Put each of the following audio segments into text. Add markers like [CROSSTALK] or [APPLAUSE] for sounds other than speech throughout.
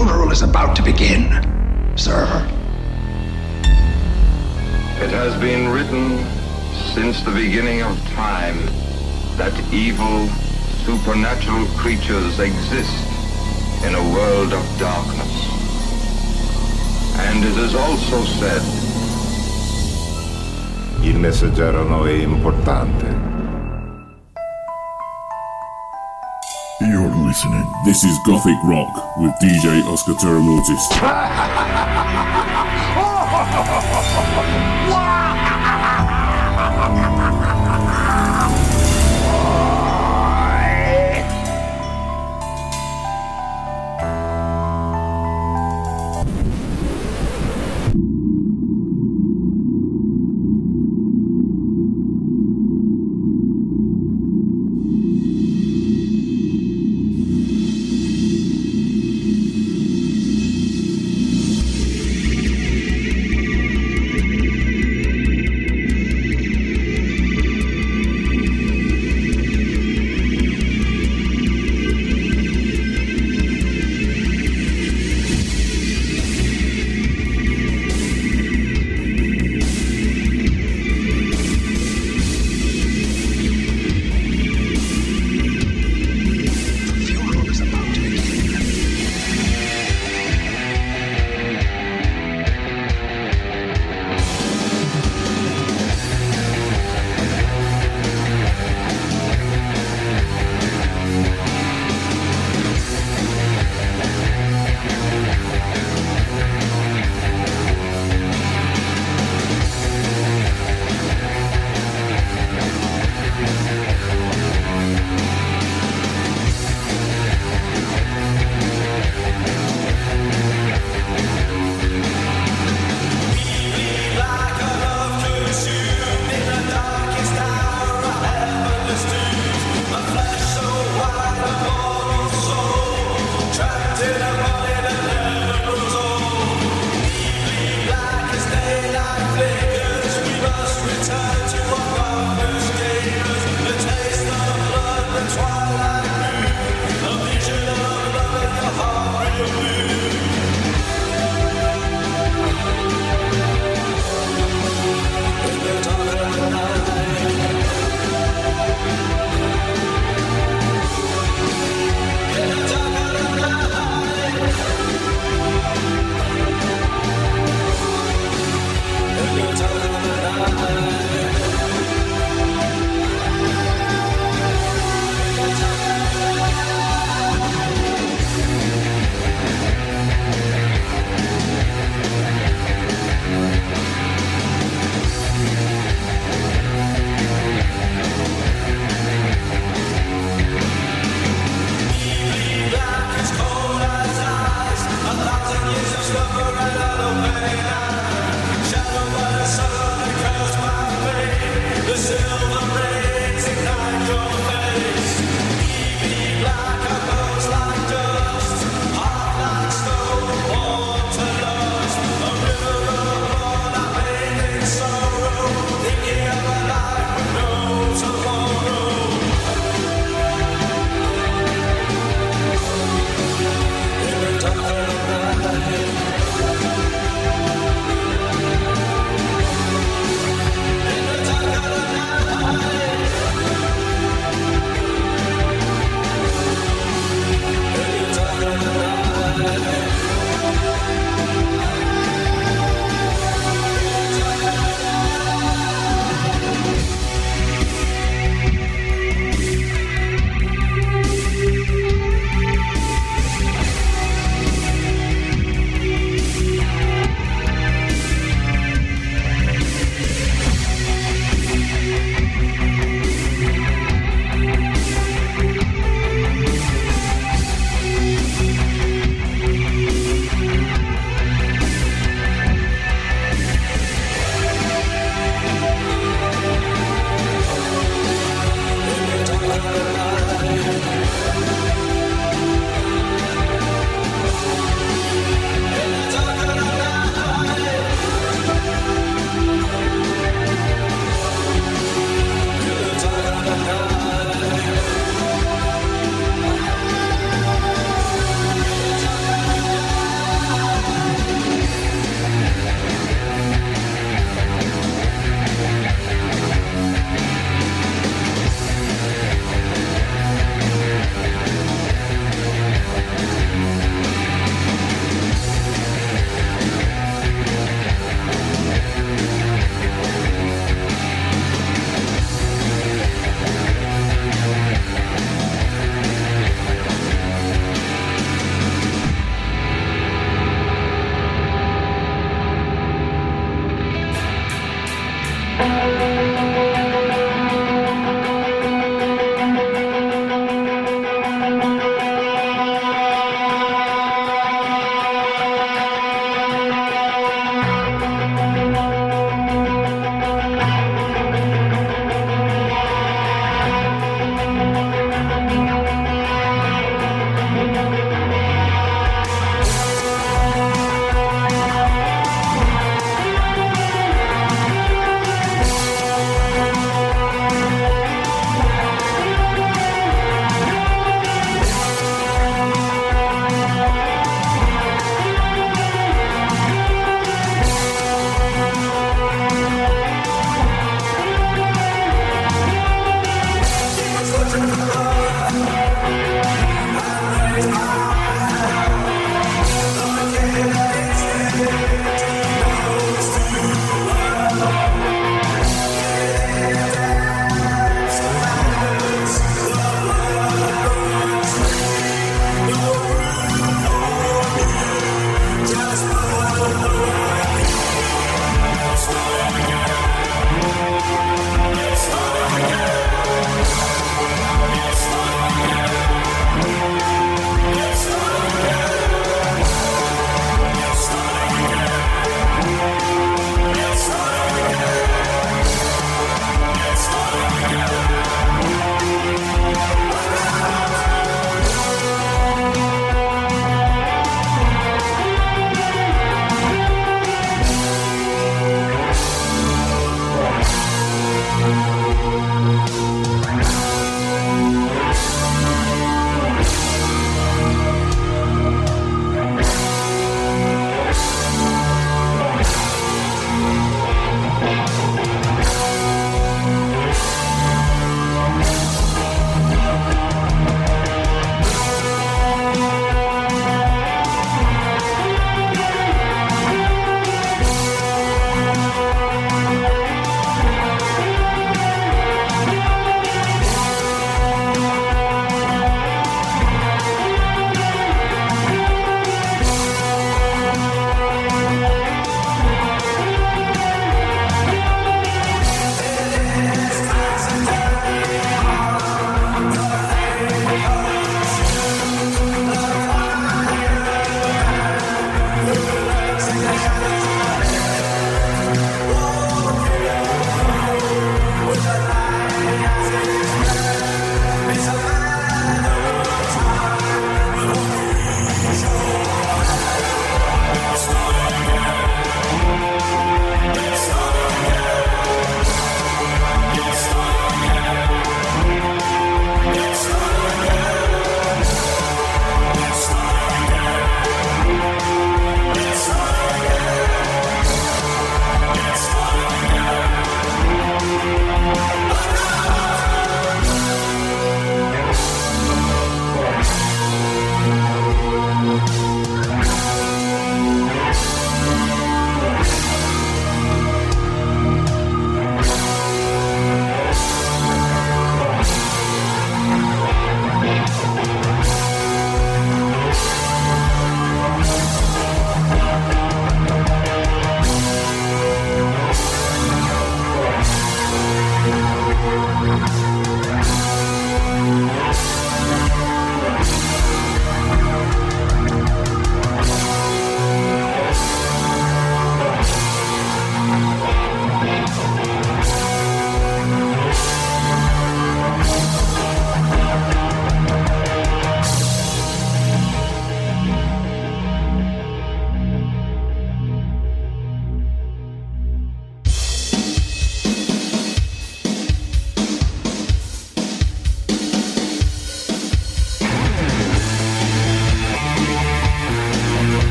funeral is about to begin, sir. It has been written since the beginning of time that evil, supernatural creatures exist in a world of darkness. And it is also said, Il messaggero no è importante. Listening. This is Gothic Rock with DJ Oscar Terramortis. [LAUGHS]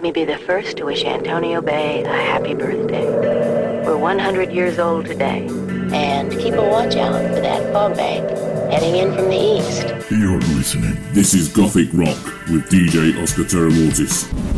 let me be the first to wish Antonio Bay a happy birthday. We're 100 years old today, and keep a watch out for that fog bank heading in from the east. You're listening. This is Gothic Rock with DJ Oscar Terramortis.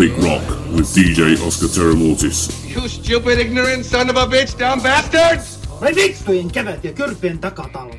Gothic Rock with DJ Oscar Terramortis. You stupid, ignorant son of a bitch, dumb bastards! Mä vittuin kevätjä kyrpien takatalo.